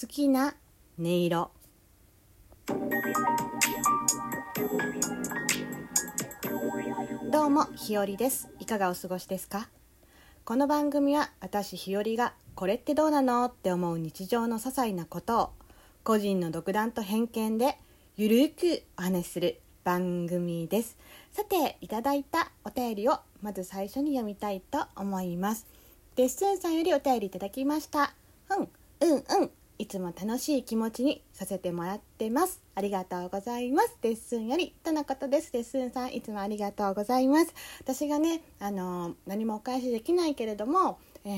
好きな音色。どうもひよりです。いかがお過ごしですか？この番組は私ひよりがこれってどうなのって思う日常の些細なことを個人の独断と偏見でゆるくお話しする番組です。さていただいたお便りをまず最初に読みたいと思います。デッスンさんよりお便りいただきました。うんうんうん。いつも楽しい気持ちにさせてもらってます。ありがとうございます。デッスンよりとのことです。デッスンさんいつもありがとうございます。私がねあの何もお返しできないけれども、え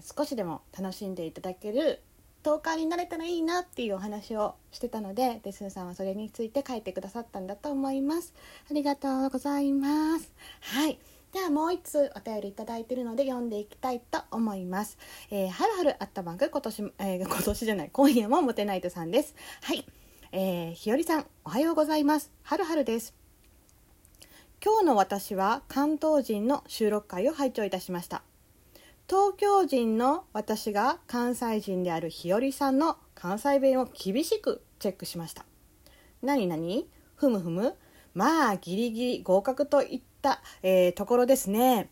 ー、少しでも楽しんでいただけるトークになれたらいいなっていうお話をしてたのでデスンさんはそれについて書いてくださったんだと思います。ありがとうございます。はい。ではもう一通お便りいただいているので読んでいきたいと思います。えー、はるはるあったバンク今年、えー、今年じゃない今夜もモテナイトさんです。はい、えー、ひよりさんおはようございます。はるはるです。今日の私は関東人の収録会を拝聴いたしました。東京人の私が関西人であるひよりさんの関西弁を厳しくチェックしました。なになにふむふむ？まあギリギリ合格と言っ、えー、ところですね。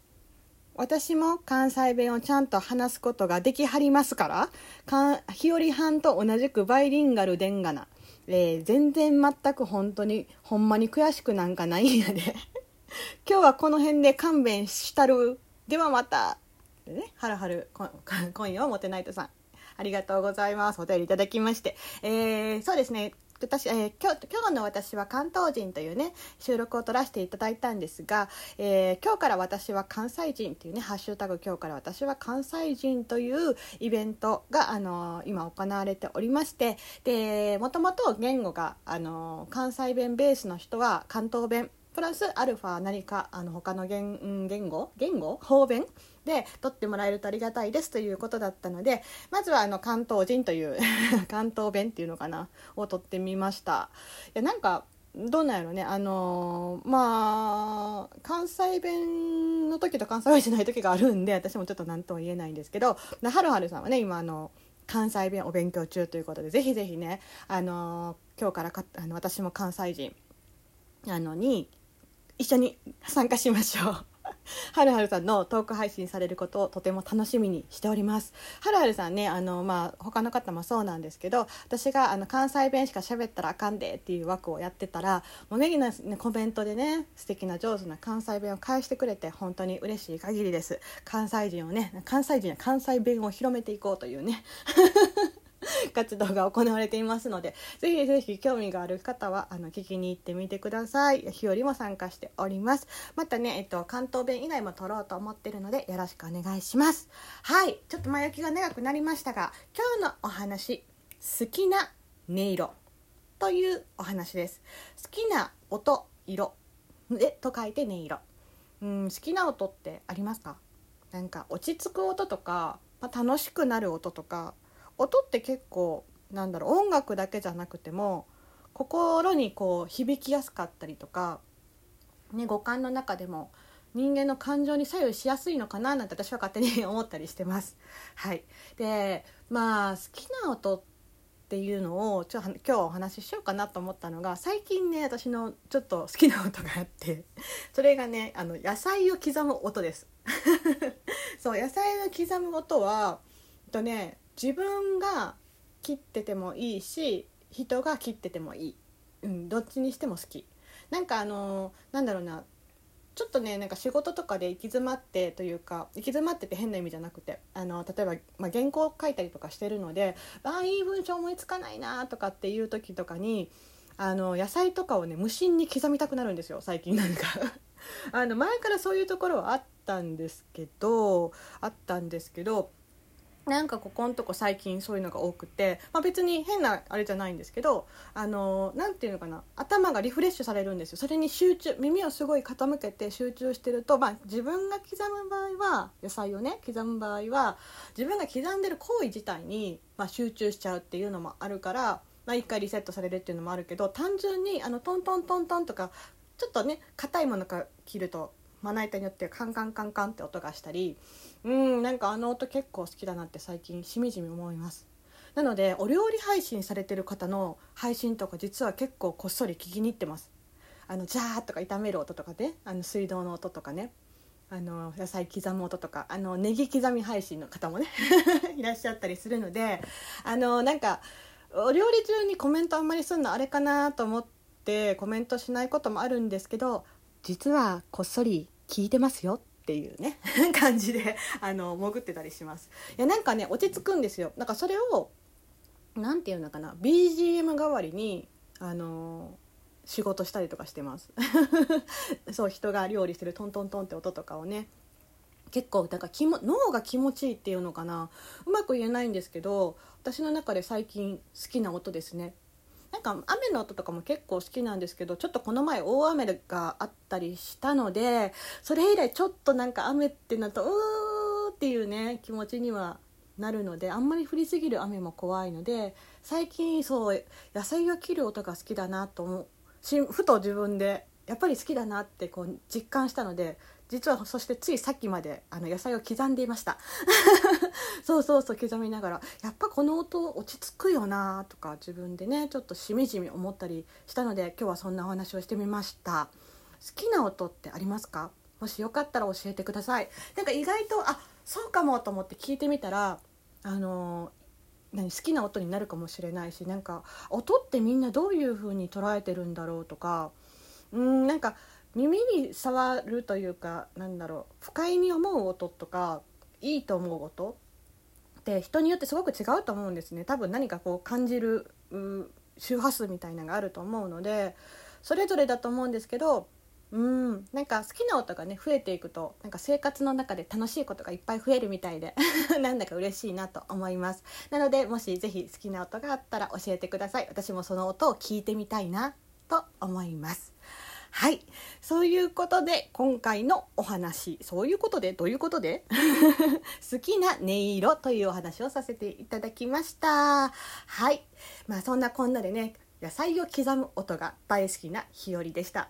私も関西弁をちゃんと話すことができはりますから、日和藩と同じくバイリンガルでんがな。えー、全然全く本当に、ほんまに悔しくなんかないんやで。今日はこの辺で勘弁したる。ではまた。でね、はるはる、今夜はモテナイトさん。ありがとうございます。お便りいただきまして。えー、そうですね。私、えー、今日今日の私は関東人というね収録を撮らせていただいたんですが、えー、今日から私は関西人というねハッシュタグ今日から私は関西人というイベントが、あのー、今行われておりましてでもともと言語が、あの関西弁ベースの人は関東弁プラスアルファ何かあの他の言言語？言語？方弁で取ってもらえるとありがたいですということだったのでまずはあの関東人という 関東弁っていうのかな？を取ってみました。いやなんかどうなんやろね？あのー、まあ関西弁の時と関西弁じゃない時があるんで私もちょっと何とも言えないんですけどはるはるさんはね今あの関西弁お勉強中ということでぜひぜひねあのー、今日からかあの私も関西人あのに一緒に参加しましょう。はるはるさんのトーク配信されることをとても楽しみにしております。はるはるさんね、あの、まあ、他の方もそうなんですけど、私があの関西弁しか喋ったらあかんでっていう枠をやってたら、もうネギの、ね、コメントでね、素敵な上手な関西弁を返してくれて、本当に嬉しい限りです。関西人をね、関西人や関西弁を広めていこうというね。活動が行われていますのでぜひぜひ興味がある方はあの聞きに行ってみてください。日和も参加しております。またね、えっと、関東弁以外も撮ろうと思ってるのでよろしくお願いします。はい。ちょっと前置きが長くなりましたが今日のお話好きな音色というお話です。好きな音色でと書いて音色。うん好きな音ってありますか？なんか落ち着く音とか、まあ、楽しくなる音とか。音って結構なんだろう音楽だけじゃなくても心にこう響きやすかったりとか、ね、五感の中でも人間の感情に左右しやすいのかななんて私は勝手に 思ったりしてます。はい、でまあ好きな音っていうのをちょ今日お話ししようかなと思ったのが最近ね私のちょっと好きな音があってそれがねあの野菜を刻む音です。そう野菜を刻む音はとね自分が切っててもいいし人が切っててもいい、うん、どっちにしても好き。なんかあのなんだろうな。ちょっとねなんか仕事とかで行き詰まってというか行き詰まってて変な意味じゃなくてあの例えば、まあ、原稿書いたりとかしてるのでああいい文章思いつかないなとかっていう時とかにあの野菜とかをね無心に刻みたくなるんですよ最近。なんか。あの前からそういうところはあったんですけどあったんですけどなんかここんとこ最近そういうのが多くて、まあ、別に変なあれじゃないんですけどあの何て言うのかな頭がリフレッシュされるんですよ。それに集中耳をすごい傾けて集中してると、まあ、自分が刻む場合は野菜をね刻む場合は自分が刻んでる行為自体に、まあ、集中しちゃうっていうのもあるから、まあ、一回リセットされるっていうのもあるけど単純にあのトントントントンとかちょっとね硬いものから切るとまな板によってカンカンカンカンって音がしたりうんなんかあの音結構好きだなって最近しみじみ思います。なのでお料理配信されてる方の配信とか実は結構こっそり聞きに行ってます。あのジャーとか炒める音とかねあの水道の音とかねあの野菜刻む音とかあのネギ刻み配信の方もね いらっしゃったりするのであのなんかお料理中にコメントあんまりするのあれかなと思ってコメントしないこともあるんですけど実はこっそり聞いてますよっていうね。感じであの潜ってたりします。いやなんかね落ち着くんですよ。なんかそれを何て言うのかな BGM 代わりにあの仕事したりとかしてます。そう人が料理してるトントントンって音とかをね。結構なんか気も脳が気持ちいいっていうのかな。うまく言えないんですけど私の中で最近好きな音ですね。なんか雨の音とかも結構好きなんですけどちょっとこの前大雨があったりしたのでそれ以来ちょっとなんか雨ってなるとうーっていうね気持ちにはなるのであんまり降りすぎる雨も怖いので最近そう野菜を切る音が好きだなと思う。しふと自分でやっぱり好きだなってこう実感したので実はそしてついさっきまであの野菜を刻んでいました。そうそうそう刻みながらやっぱこの音落ち着くよなとか自分でねちょっとしみじみ思ったりしたので今日はそんなお話をしてみました。好きな音ってありますか？もしよかったら教えてください。なんか意外とあそうかもと思って聞いてみたらあの何好きな音になるかもしれないしなんか音ってみんなどういう風に捉えてるんだろうとかうんなんか耳に触るというかなんだろう不快に思う音とかいいと思う音って人によってすごく違うと思うんですね。多分何かこう感じる周波数みたいなのがあると思うのでそれぞれだと思うんですけどうんなんか好きな音がね増えていくとなんか生活の中で楽しいことがいっぱい増えるみたいで なんだか嬉しいなと思います。なのでもし是非好きな音があったら教えてください。私もその音を聞いてみたいなと思います。はい。そういうことで今回のお話そういうことで？どういうことで？好きな音色というお話をさせていただきました。はい。まあそんなこんなでね野菜を刻む音が大好きな日和でした。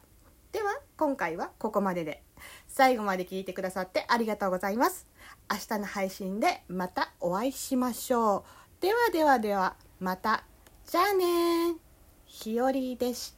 では今回はここまでで。最後まで聞いてくださってありがとうございます。明日の配信でまたお会いしましょう。ではではではまた。じゃあねひよりでした。